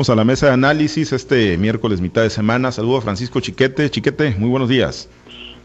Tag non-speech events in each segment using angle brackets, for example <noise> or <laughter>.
Vamos a la mesa de análisis este miércoles mitad de semana. Saludo a Francisco Chiquete. Chiquete, muy buenos días.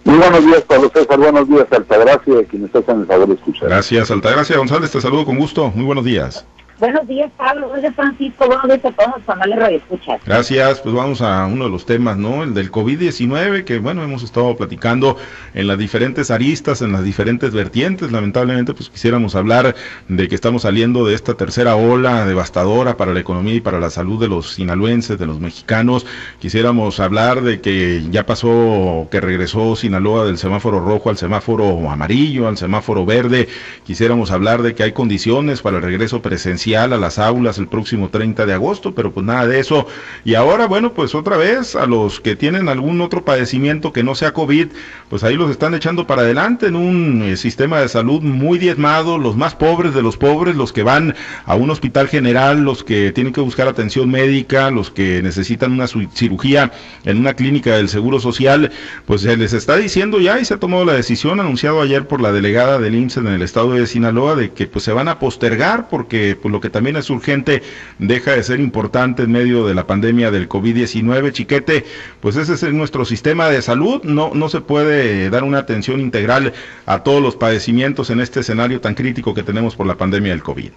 Muy buenos días, Pablo César. Buenos días, Altagracia, quien está en el favor de escuchar. Gracias, Altagracia González. Te saludo con gusto. Muy buenos días. Buenos días, Pablo. Buenos días, Francisco. Buenos días a todos los canales Radio. Gracias. Pues vamos a uno de los temas, ¿no? El del COVID-19, que bueno, hemos estado platicando en las diferentes aristas, en las diferentes vertientes. Lamentablemente, pues quisiéramos hablar de que estamos saliendo de esta tercera ola devastadora para la economía y para la salud de los sinaloenses, de los mexicanos. Quisiéramos hablar de que ya pasó, que regresó Sinaloa del semáforo rojo al semáforo amarillo, al semáforo verde. Quisiéramos hablar de que hay condiciones para el regreso presencial a las aulas el próximo 30 de agosto, pero pues nada de eso. Y ahora, bueno, pues otra vez a los que tienen algún otro padecimiento que no sea COVID, pues ahí los están echando para adelante en un eh, sistema de salud muy diezmado, los más pobres de los pobres, los que van a un hospital general, los que tienen que buscar atención médica, los que necesitan una cirugía en una clínica del Seguro Social, pues se les está diciendo ya y se ha tomado la decisión anunciado ayer por la delegada del IMSS en el estado de Sinaloa de que pues se van a postergar porque pues lo que también es urgente deja de ser importante en medio de la pandemia del COVID-19. Chiquete, pues ese es nuestro sistema de salud, no, no se puede dar una atención integral a todos los padecimientos en este escenario tan crítico que tenemos por la pandemia del COVID.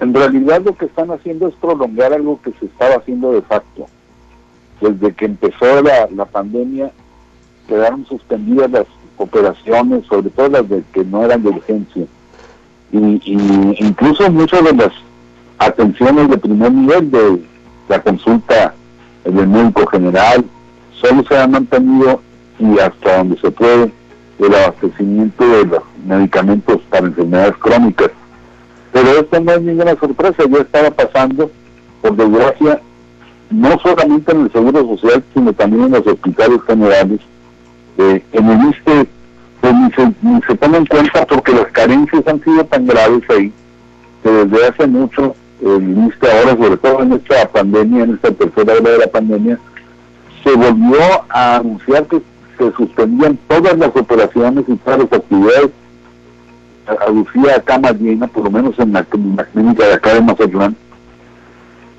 En realidad lo que están haciendo es prolongar algo que se estaba haciendo de facto. Desde que empezó la, la pandemia quedaron suspendidas las operaciones, sobre todo las de que no eran de urgencia y, incluso muchas de las atenciones de primer nivel de la consulta del médico general solo se han mantenido y hasta donde se puede el abastecimiento de los medicamentos para enfermedades crónicas. Pero esto no es ninguna sorpresa, ya estaba pasando, por desgracia, no solamente en el Seguro Social, sino también en los hospitales generales. Eh, en el ISTE pues ni se, ni se toma en cuenta porque las carencias han sido tan graves ahí que desde hace mucho el ministro ahora, sobre todo en esta pandemia, en esta tercera ola de la pandemia, se volvió a anunciar que se suspendían todas las operaciones y todas las actividades. Aducía a cama llena, por lo menos en la, clínica de acá de Mazatlán,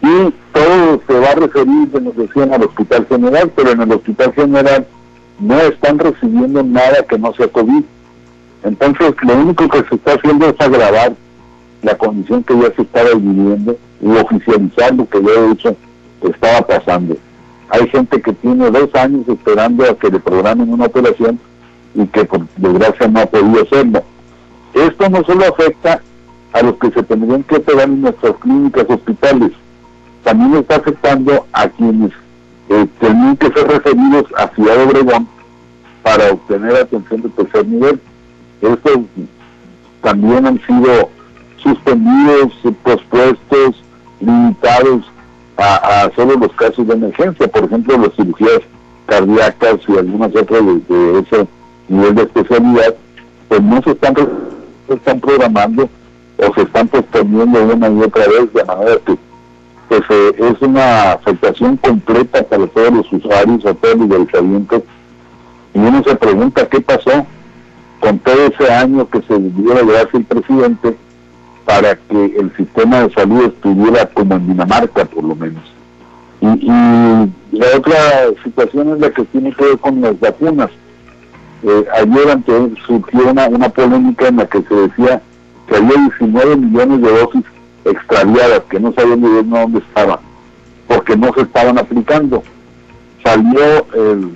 y todo se va a referir, se nos decían, al Hospital General, pero en el Hospital General no están recibiendo nada que no sea COVID. Entonces, lo único que se está haciendo es agravar la condición que ya se estaba viviendo y oficializar lo que ya he estaba pasando. Hay gente que tiene dos años esperando a que le programen una operación y que por desgracia no ha podido hacerlo. Esto no solo afecta a los que se tendrían que operar en nuestras clínicas, hospitales, también está afectando a quienes eh, tenían que ser referidos a Ciudad Obregón para obtener atención de tercer nivel. Estos también han sido suspendidos, pospuestos, limitados a, solo los casos de emergencia, por ejemplo, las cirugías cardíacas y algunas otras de, ese nivel de especialidad, pues no se están, se están programando o se están posponiendo una y otra vez de manera que pues eh, es una afectación completa para todos los usuarios, a todos los medicamentos. Y uno se pregunta qué pasó con todo ese año que se dio la el presidente para que el sistema de salud estuviera como en Dinamarca, por lo menos. Y, la otra situación es la que tiene que ver con las vacunas. Eh, ayer antes surgió una, una polémica en la que se decía que había 19 millones de dosis extraviadas que no sabían ni dónde estaban, porque no se estaban aplicando. Salió el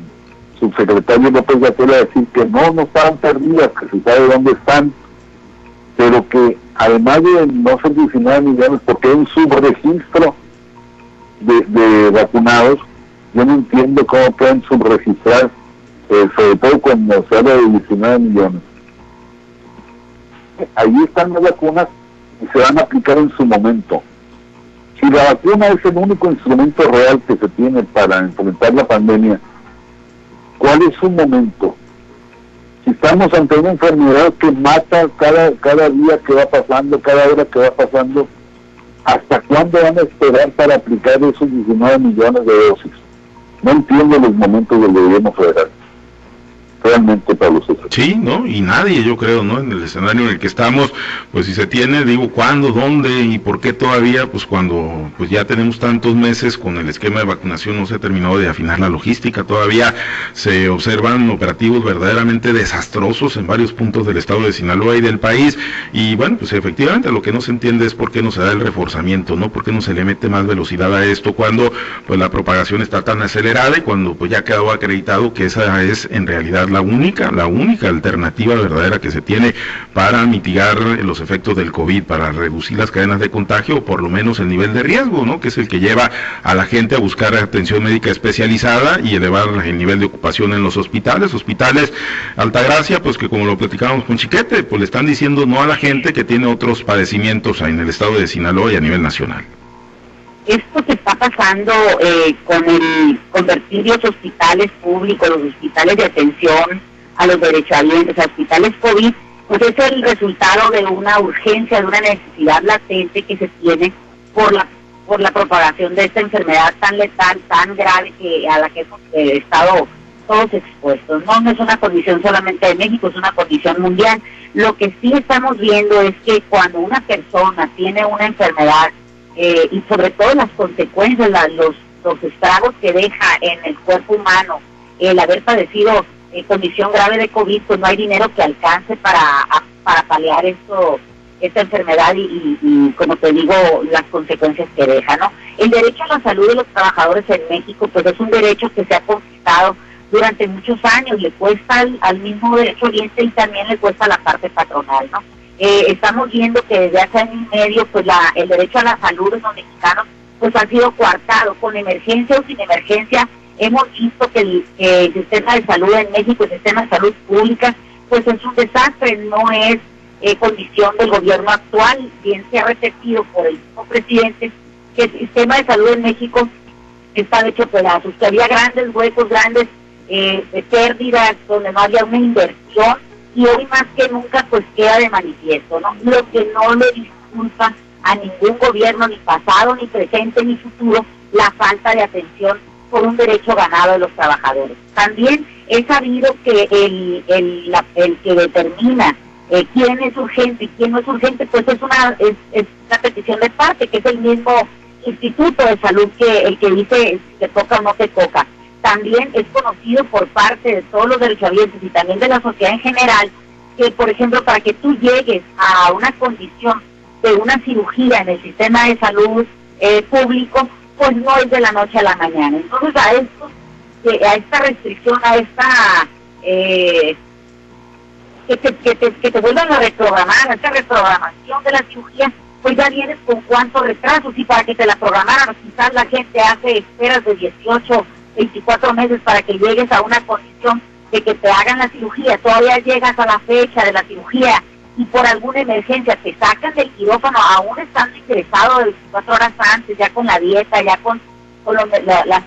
subsecretario López Gatell a decir que no, no estaban perdidas, que se sabe dónde están, pero que además de no ser 19 millones, porque hay un subregistro de, de vacunados, yo no entiendo cómo pueden subregistrar, eh, sobre todo cuando se habla de 19 millones. Ahí están las vacunas y se van a aplicar en su momento. Si la vacuna es el único instrumento real que se tiene para enfrentar la pandemia, ¿cuál es su momento? Si estamos ante una enfermedad que mata cada, cada día que va pasando, cada hora que va pasando, ¿hasta cuándo van a esperar para aplicar esos 19 millones de dosis? No entiendo los momentos del gobierno federal. Realmente, Pablo César. Sí, ¿no? Y nadie, yo creo, ¿no? En el escenario en el que estamos, pues si se tiene, digo, ¿cuándo, dónde y por qué todavía? Pues cuando pues ya tenemos tantos meses con el esquema de vacunación no se ha terminado de afinar la logística, todavía se observan operativos verdaderamente desastrosos en varios puntos del estado de Sinaloa y del país y bueno, pues efectivamente lo que no se entiende es por qué no se da el reforzamiento, ¿no? ¿Por qué no se le mete más velocidad a esto cuando pues la propagación está tan acelerada y cuando pues ya quedó acreditado que esa es en realidad la única, la única alternativa verdadera que se tiene para mitigar los efectos del COVID, para reducir las cadenas de contagio o por lo menos el nivel de riesgo, ¿no? Que es el que lleva a la gente a buscar atención médica especializada y elevar el nivel de ocupación en los hospitales. Hospitales Altagracia, pues que como lo platicábamos con Chiquete, pues le están diciendo no a la gente que tiene otros padecimientos en el estado de Sinaloa y a nivel nacional esto que pasando eh, con el convertir los hospitales públicos, los hospitales de atención a los derechohabientes, hospitales COVID, pues es el resultado de una urgencia, de una necesidad latente que se tiene por la por la propagación de esta enfermedad tan letal, tan grave que a la que hemos eh, estado todos expuestos. No, no es una condición solamente de México, es una condición mundial. Lo que sí estamos viendo es que cuando una persona tiene una enfermedad eh, y sobre todo las consecuencias, los, los estragos que deja en el cuerpo humano el haber padecido eh, condición grave de COVID, pues no hay dinero que alcance para, para paliar esto, esta enfermedad y, como te digo, las consecuencias que deja, ¿no? El derecho a la salud de los trabajadores en México, pues es un derecho que se ha conquistado durante muchos años, le cuesta al, al mismo derecho oriente y también le cuesta a la parte patronal, ¿no? Eh, estamos viendo que desde hace año y medio pues la, el derecho a la salud de los mexicanos pues ha sido coartado. Con emergencia o sin emergencia hemos visto que el, sistema de salud en México el sistema de salud pública pues es un desastre. No es eh, condición del gobierno actual. Bien se ha repetido por el mismo presidente que el sistema de salud en México está hecho pedazos que había grandes huecos grandes eh, pérdidas donde no había una inversión y hoy más que nunca pues queda de manifiesto, ¿no? Lo que no le disculpa a ningún gobierno, ni pasado, ni presente, ni futuro, la falta de atención por un derecho ganado de los trabajadores. También he sabido que el, el, el que determina eh, quién es urgente y quién no es urgente, pues es una, es, es una petición de parte, que es el mismo Instituto de Salud que el que dice si te toca o no te toca también es conocido por parte de todos los derechohabientes y también de la sociedad en general, que por ejemplo para que tú llegues a una condición de una cirugía en el sistema de salud eh, público, pues no es de la noche a la mañana. Entonces a esto, a esta restricción, a esta eh, que, te, que, te, que te vuelvan a reprogramar, a esta reprogramación de la cirugía, pues ya vienes con cuántos retrasos y para que te la programaran, quizás la gente hace esperas de 18 24 meses para que llegues a una condición de que te hagan la cirugía, todavía llegas a la fecha de la cirugía y por alguna emergencia te sacan del quirófano, aún estando ingresado 24 horas antes, ya con la dieta, ya con, los, las, las,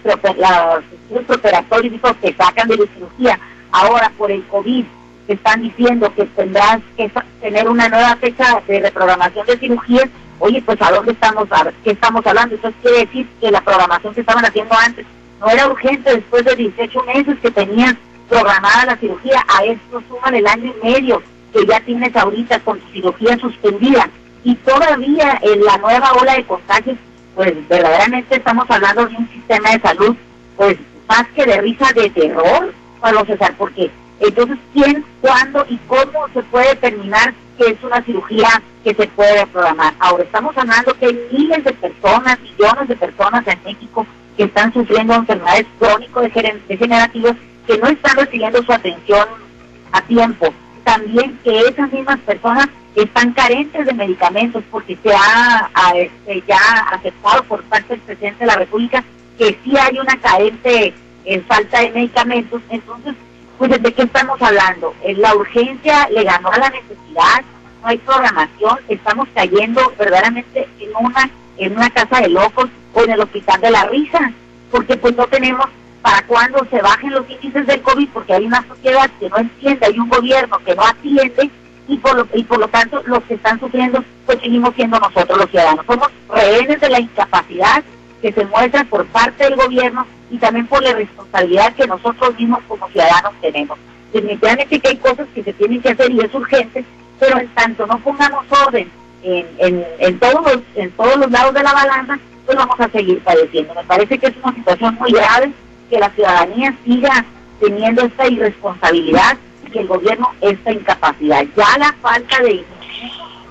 operatorios, te sacan de la cirugía. Ahora por el COVID te están diciendo que tendrás que tener una nueva fecha de reprogramación de cirugías. Oye, pues ¿a dónde estamos? ¿A qué estamos hablando? Eso quiere decir que la programación que estaban haciendo antes no era urgente después de 18 meses que tenían programada la cirugía. A esto suman el año y medio que ya tienes ahorita con tu cirugía suspendida. Y todavía en la nueva ola de contagios, pues verdaderamente estamos hablando de un sistema de salud, pues más que de risa, de terror, Pablo César, porque entonces, ¿quién, cuándo y cómo se puede determinar que es una cirugía que se puede programar? Ahora estamos hablando que hay miles de personas, millones de personas en México que están sufriendo enfermedades crónico-degenerativas que no están recibiendo su atención a tiempo. También que esas mismas personas están carentes de medicamentos porque se ha, este, ya aceptado por parte del presidente de la República que sí hay una carente en falta de medicamentos. Entonces, pues ¿de qué estamos hablando? La urgencia le ganó a la necesidad, no hay programación, estamos cayendo verdaderamente en una, en una casa de locos o en el hospital de la risa, porque pues no tenemos para cuando se bajen los índices del COVID, porque hay una sociedad que no entiende, hay un gobierno que no atiende y por lo, y por lo tanto los que están sufriendo pues seguimos siendo nosotros los ciudadanos. Somos rehenes de la incapacidad que se muestra por parte del gobierno y también por la responsabilidad que nosotros mismos como ciudadanos tenemos. definitivamente que hay cosas que se tienen que hacer y es urgente, pero en tanto no pongamos orden en, en, en, todos en todos los lados de la balanza, pues vamos a seguir padeciendo. Me parece que es una situación muy grave que la ciudadanía siga teniendo esta irresponsabilidad y que el gobierno esta incapacidad. Ya la falta de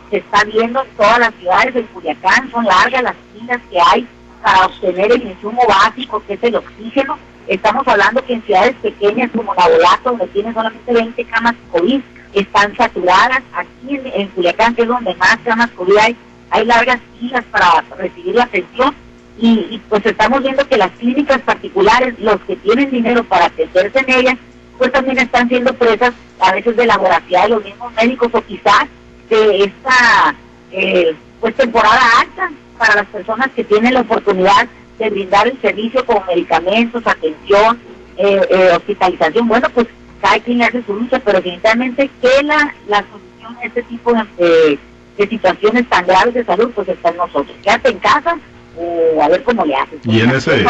se está viendo en todas las ciudades del Culiacán, son largas las filas que hay para obtener el insumo básico que es el oxígeno. Estamos hablando que en ciudades pequeñas como Navolato, donde tienen solamente 20 camas COVID, están saturadas. Aquí en, en, Culiacán, que es donde más camas COVID hay, hay largas filas para recibir la atención. Y, y, pues estamos viendo que las clínicas particulares, los que tienen dinero para atenderse en ellas, pues también están siendo presas a veces de la voracidad de los mismos médicos o quizás de esta eh, pues temporada alta para las personas que tienen la oportunidad de brindar el servicio con medicamentos, atención, eh, eh, hospitalización. Bueno, pues cada quien hace su lucha, pero definitivamente que la, la solución a este tipo de, de situaciones tan graves de salud, pues está en nosotros. Quédate en casa, o a ver cómo le haces. Y en ese,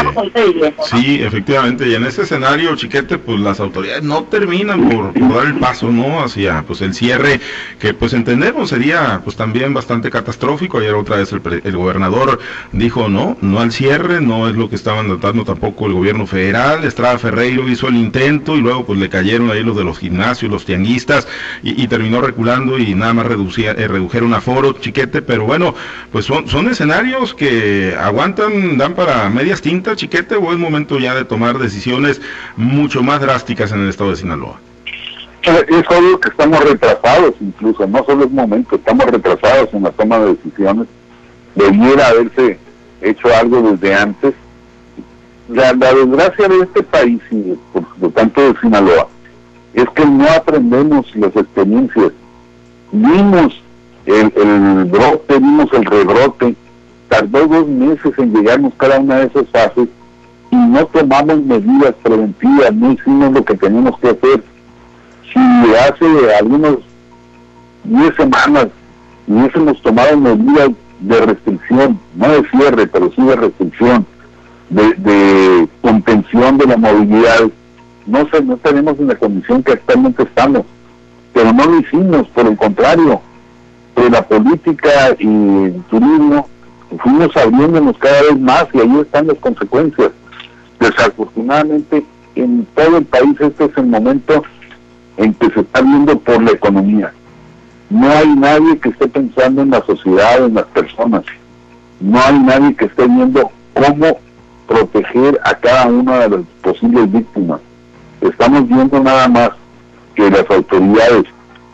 sí, efectivamente, y en ese escenario, chiquete, pues las autoridades no terminan por, dar el paso, ¿no? Hacia, pues el cierre, que pues entendemos sería, pues también bastante catastrófico. Ayer otra vez el, el gobernador dijo, no, no al cierre, no es lo que estaban tratando tampoco el gobierno federal. Estrada Ferreiro hizo el intento y luego pues le cayeron ahí los de los gimnasios, los tianguistas, y, y terminó reculando y nada más reducía, eh, redujeron aforo, chiquete, pero bueno, pues son, son escenarios que aguantan, dan para medias tintas, chiquete, o es momento ya de tomar decisiones mucho más drásticas en el estado de Sinaloa? Es obvio que estamos retrasados incluso, no solo es momento, estamos retrasados en la toma de decisiones. Debiera haberse hecho algo desde antes. La, desgracia de este país y por tanto de Sinaloa es que no aprendemos las experiencias. Vimos el, el brote, vimos el rebrote, tardó dos meses en llegarnos cada una de esas fases y no tomamos medidas preventivas, no hicimos lo que teníamos que hacer. Si hace algunos 10 semanas hubiésemos tomado medidas de restricción, no de cierre, pero sí de restricción, de, contención de la movilidad, no, sé, no tenemos en la condición que actualmente estamos, pero no lo hicimos, por el contrario, de la política y el turismo fuimos abriéndonos cada vez más y ahí están las consecuencias. Desafortunadamente, en todo el país este es el momento en que se está viendo por la economía. No hay nadie que esté pensando en la sociedad, en las personas. No hay nadie que esté viendo cómo proteger a cada una de las posibles víctimas. Estamos viendo nada más que las autoridades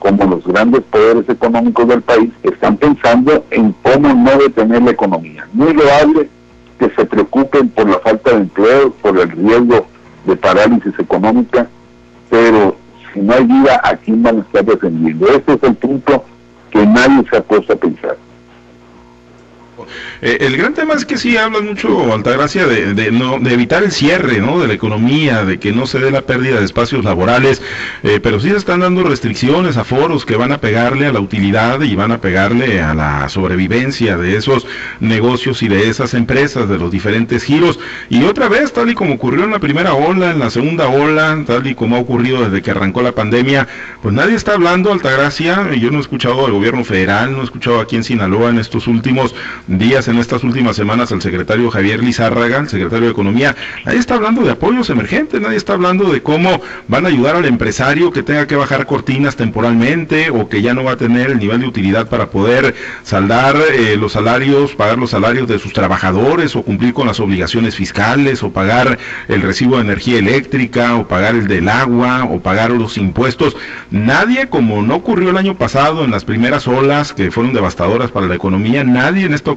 como los grandes poderes económicos del país están pensando en cómo no detener la economía. Muy loable que se preocupen por la falta de empleo, por el riesgo de parálisis económica, pero si no hay vida, ¿a quién van a estar defendiendo? Ese es el punto que nadie se ha puesto a pensar. Eh, el gran tema es que sí hablan mucho, Altagracia, de, de, no, de evitar el cierre ¿no? de la economía, de que no se dé la pérdida de espacios laborales, eh, pero sí se están dando restricciones a foros que van a pegarle a la utilidad y van a pegarle a la sobrevivencia de esos negocios y de esas empresas, de los diferentes giros. Y otra vez, tal y como ocurrió en la primera ola, en la segunda ola, tal y como ha ocurrido desde que arrancó la pandemia, pues nadie está hablando, Altagracia, yo no he escuchado al gobierno federal, no he escuchado aquí en Sinaloa en estos últimos días, en estas últimas semanas, al secretario Javier Lizárraga, el secretario de Economía. Nadie está hablando de apoyos emergentes, nadie está hablando de cómo van a ayudar al empresario que tenga que bajar cortinas temporalmente o que ya no va a tener el nivel de utilidad para poder saldar eh, los salarios, pagar los salarios de sus trabajadores o cumplir con las obligaciones fiscales o pagar el recibo de energía eléctrica o pagar el del agua o pagar los impuestos. Nadie, como no ocurrió el año pasado en las primeras olas que fueron devastadoras para la economía, nadie en esta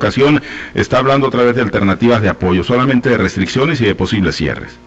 está hablando otra vez de alternativas de apoyo, solamente de restricciones y de posibles cierres.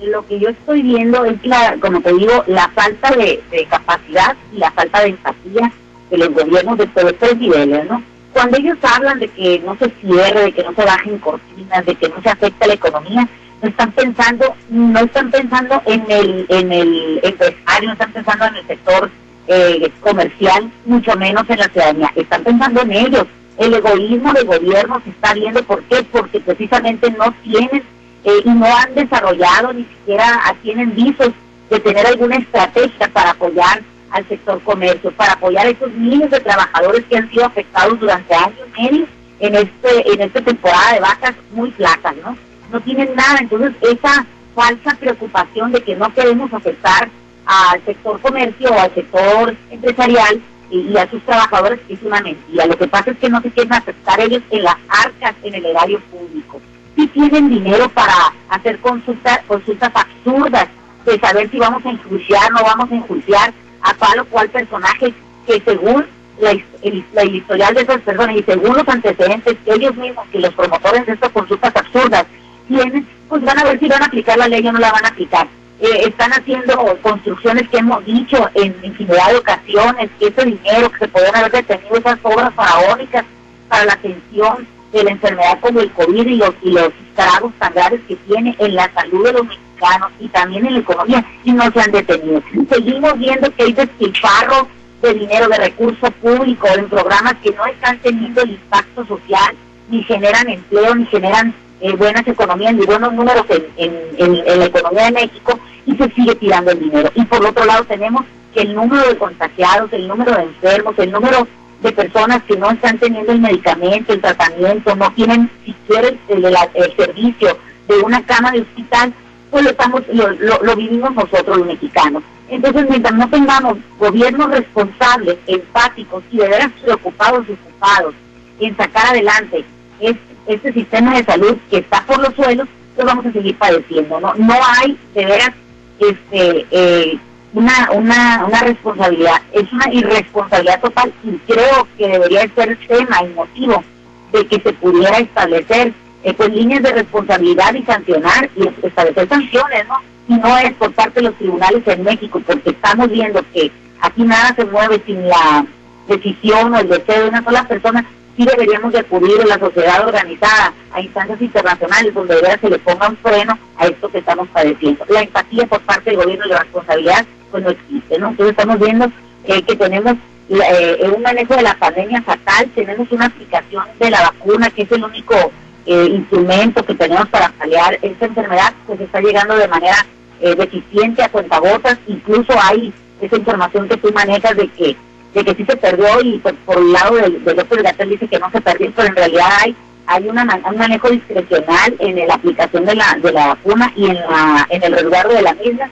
Lo que yo estoy viendo es, la, como te digo, la falta de, capacidad y la falta de empatía de los gobiernos de todos estos niveles, ¿no? Cuando ellos hablan de que no se cierre, de que no se bajen cortinas, de que no se afecta la economía, no están pensando, no están pensando en el, en el empresario, no están pensando en el sector eh, comercial, mucho menos en la ciudadanía, están pensando en ellos, el egoísmo del gobierno se está viendo. ¿Por qué? Porque precisamente no tienen eh, y no han desarrollado, ni siquiera tienen visos de tener alguna estrategia para apoyar al sector comercio, para apoyar a esos miles de trabajadores que han sido afectados durante años medio en este en esta temporada de vacas muy flacas, ¿no? No tienen nada, entonces esa falsa preocupación de que no queremos afectar al sector comercio o al sector empresarial y, a sus trabajadores es una mentira. Lo que pasa es que no se quieren afectar ellos en las arcas, en el erario público. Si tienen dinero para hacer consultas, consultas absurdas de saber si vamos a enjuiciar no vamos a enjuiciar a tal o cual personaje que según la, el, historial de esas personas y según los antecedentes ellos mismos, que los promotores de estas consultas absurdas tienen, pues van a ver si van a aplicar la ley o no la van a aplicar. Eh, están haciendo construcciones que hemos dicho en infinidad de ocasiones, que ese dinero que se pueden haber detenido, esas obras faraónicas para la atención de la enfermedad como el COVID y los, y los estragos tan graves que tiene en la salud de los mexicanos y también en la economía, y no se han detenido. Seguimos viendo que hay despilfarro de dinero, de recursos públicos, en programas que no están teniendo el impacto social, ni generan empleo, ni generan buenas economías ni buenos números en, la economía de México y se sigue tirando el dinero. Y por otro lado tenemos que el número de contagiados, el número de enfermos, el número de personas que no están teniendo el medicamento, el tratamiento, no tienen siquiera el, servicio de una cama de hospital, pues lo, estamos, lo, vivimos nosotros los mexicanos. Entonces, mientras no tengamos gobiernos responsables, empáticos y de veras preocupados y ocupados en sacar adelante este este sistema de salud que está por los suelos, lo vamos a seguir padeciendo. No, no hay de veras este, eh, una, una, una responsabilidad, es una irresponsabilidad total y creo que debería ser tema y motivo de que se pudiera establecer eh, pues líneas de responsabilidad y sancionar y establecer sanciones, ¿no? Y no es por parte de los tribunales en México, porque estamos viendo que aquí nada se mueve sin la decisión o el deseo de una sola persona sí deberíamos de acudir a la sociedad organizada, a instancias internacionales donde de se le ponga un freno a esto que estamos padeciendo. La empatía por parte del gobierno y la responsabilidad pues no existe, ¿no? Entonces estamos viendo que tenemos eh, un manejo de la pandemia fatal, tenemos una aplicación de la vacuna que es el único eh, instrumento que tenemos para paliar esta enfermedad, pues está llegando de manera eh, deficiente a cuentagotas, incluso hay esa información que tú manejas de que de que sí se perdió y pues, por el lado del, del doctor Gatel dice que no se perdió, pero en realidad hay hay una, un manejo discrecional en la aplicación de la, de la vacuna y en, la, en el resguardo de la misma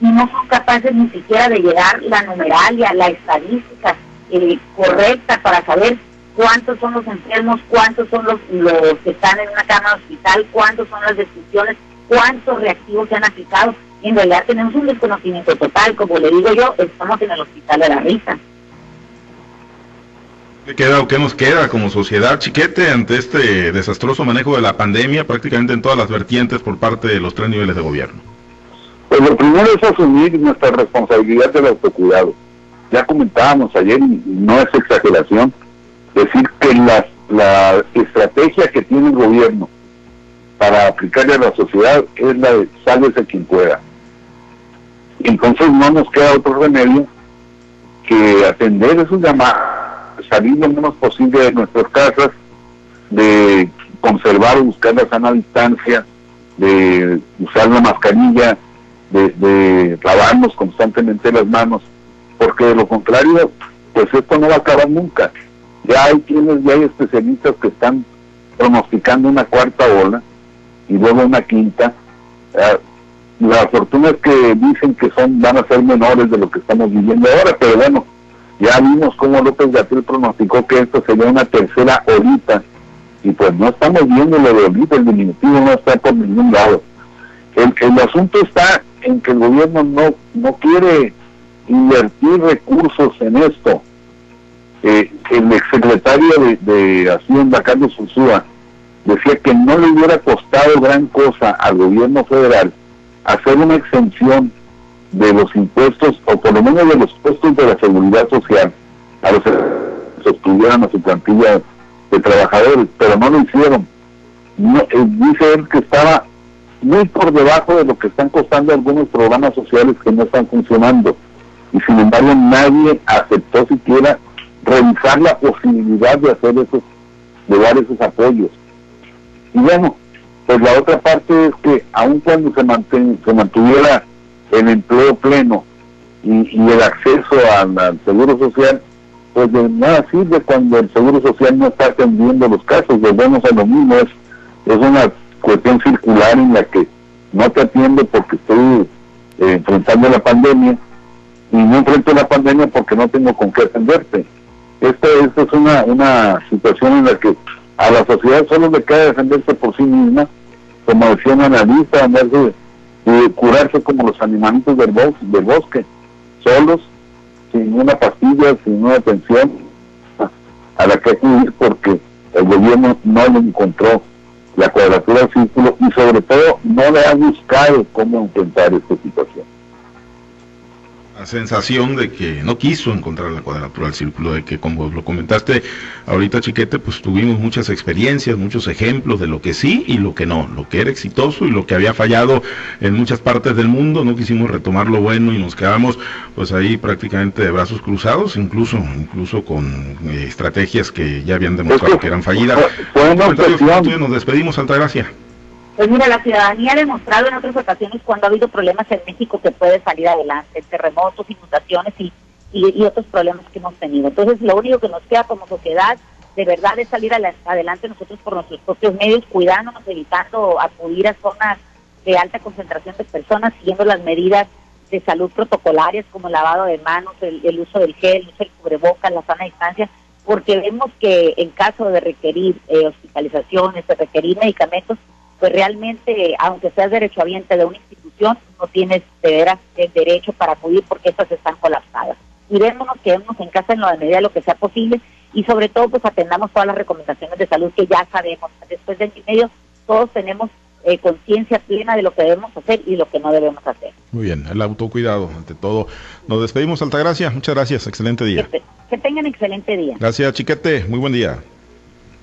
y no son capaces ni siquiera de llegar la numeralia, la estadística eh, correcta para saber cuántos son los enfermos, cuántos son los, los que están en una cama de hospital, cuántos son las defunciones, cuántos reactivos se han aplicado. En realidad tenemos un desconocimiento total, como le digo yo, estamos en el hospital de la risa. ¿Qué queda qué nos queda como sociedad chiquete ante este desastroso manejo de la pandemia prácticamente en todas las vertientes por parte de los tres niveles de gobierno? Pues lo primero es asumir nuestra responsabilidad del autocuidado. Ya comentábamos ayer, y no es exageración, decir que la, la estrategia que tiene el gobierno para aplicarle a la sociedad es la de sálvese quien pueda. Entonces no nos queda otro remedio que atender esos llamados salir lo menos posible de nuestras casas, de conservar o buscar la sana distancia, de usar la mascarilla, de, lavarnos constantemente las manos, porque de lo contrario, pues esto no va a acabar nunca. Ya hay quienes, ya hay especialistas que están pronosticando una cuarta ola y luego una quinta. Ah, la fortuna es que dicen que son van a ser menores de lo que estamos viviendo ahora, pero bueno, ya vimos cómo López Gatil pronosticó que esto sería una tercera olita y pues no estamos viendo lo de olita, el diminutivo no está por ningún lado. El, el asunto está en que el gobierno no, no quiere invertir recursos en esto. Eh, el exsecretario de, de Hacienda, Carlos Ursúa, decía que no le hubiera costado gran cosa al gobierno federal hacer una exención de los impuestos, o por lo menos de los puestos de la seguridad social, a los que sostuvieran a su plantilla de trabajadores, pero no lo hicieron. No, eh, dice él que estaba muy por debajo de lo que están costando algunos programas sociales que no están funcionando. Y sin embargo nadie aceptó siquiera revisar la posibilidad de hacer esos, de dar esos apoyos. Y bueno, pues la otra parte es que aun cuando se, se mantuviera el empleo pleno y, el acceso al, seguro social, pues de nada sirve cuando el seguro social no está atendiendo los casos, volvemos a lo mismo, es, una cuestión circular en la que no te atiendo porque estoy eh, enfrentando la pandemia y no enfrento la pandemia porque no tengo con qué atenderte. Esta, esta es una, una situación en la que a la sociedad solo le queda defenderse por sí misma, como decía una analista, andarse y curarse como los animalitos del, del bosque, solos, sin una pastilla, sin una atención <laughs> a la que acudir porque el gobierno no le encontró la cuadratura del círculo y sobre todo no le ha buscado cómo enfrentar esta situación la sensación de que no quiso encontrar la cuadratura del círculo, de que como lo comentaste ahorita Chiquete, pues tuvimos muchas experiencias, muchos ejemplos de lo que sí y lo que no, lo que era exitoso y lo que había fallado en muchas partes del mundo, no quisimos retomar lo bueno y nos quedamos pues ahí prácticamente de brazos cruzados, incluso incluso con eh, estrategias que ya habían demostrado que eran fallidas. nos despedimos, Altagracia. Pues mira, la ciudadanía ha demostrado en otras ocasiones cuando ha habido problemas en México que puede salir adelante, terremotos, inundaciones y, y, otros problemas que hemos tenido. Entonces, lo único que nos queda como sociedad de verdad es salir adelante nosotros por nuestros propios medios, cuidándonos, evitando acudir a zonas de alta concentración de personas, siguiendo las medidas de salud protocolarias como el lavado de manos, el, uso del gel, el uso del cubrebocas, la sana distancia, porque vemos que en caso de requerir eh, hospitalizaciones, de requerir medicamentos, pues realmente, aunque seas derechohabiente de una institución, no tienes de veras el derecho para acudir porque estas están colapsadas. Cuidémonos, quedémonos en casa en la medida de lo que sea posible y sobre todo pues atendamos todas las recomendaciones de salud que ya sabemos. Después de año y medio todos tenemos eh, conciencia plena de lo que debemos hacer y lo que no debemos hacer. Muy bien, el autocuidado ante todo. Nos despedimos, Altagracia. Muchas gracias, excelente día. Que, que tengan excelente día. Gracias, Chiquete. Muy buen día.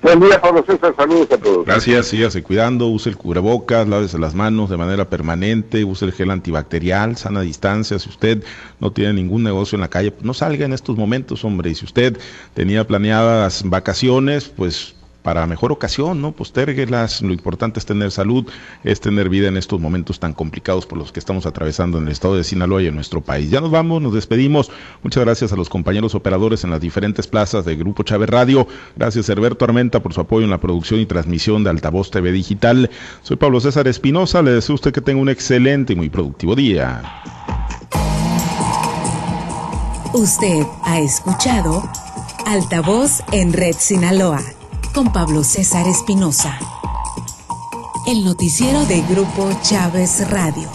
Buen día, Pablo César. Saludos a todos. Gracias. Sígase cuidando. Use el cubrebocas, lávese las manos de manera permanente. Use el gel antibacterial, sana distancia. Si usted no tiene ningún negocio en la calle, pues no salga en estos momentos, hombre. Y si usted tenía planeadas vacaciones, pues para mejor ocasión, ¿no? Postérguelas, lo importante es tener salud, es tener vida en estos momentos tan complicados por los que estamos atravesando en el estado de Sinaloa y en nuestro país. Ya nos vamos, nos despedimos. Muchas gracias a los compañeros operadores en las diferentes plazas de Grupo Chávez Radio. Gracias Herberto Armenta por su apoyo en la producción y transmisión de Altavoz TV Digital. Soy Pablo César Espinosa, le deseo a usted que tenga un excelente y muy productivo día. Usted ha escuchado Altavoz en Red Sinaloa con Pablo César Espinosa. El noticiero de Grupo Chávez Radio.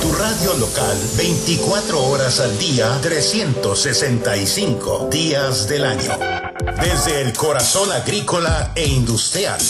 Tu radio local 24 horas al día, 365 días del año. Desde el corazón agrícola e industrial.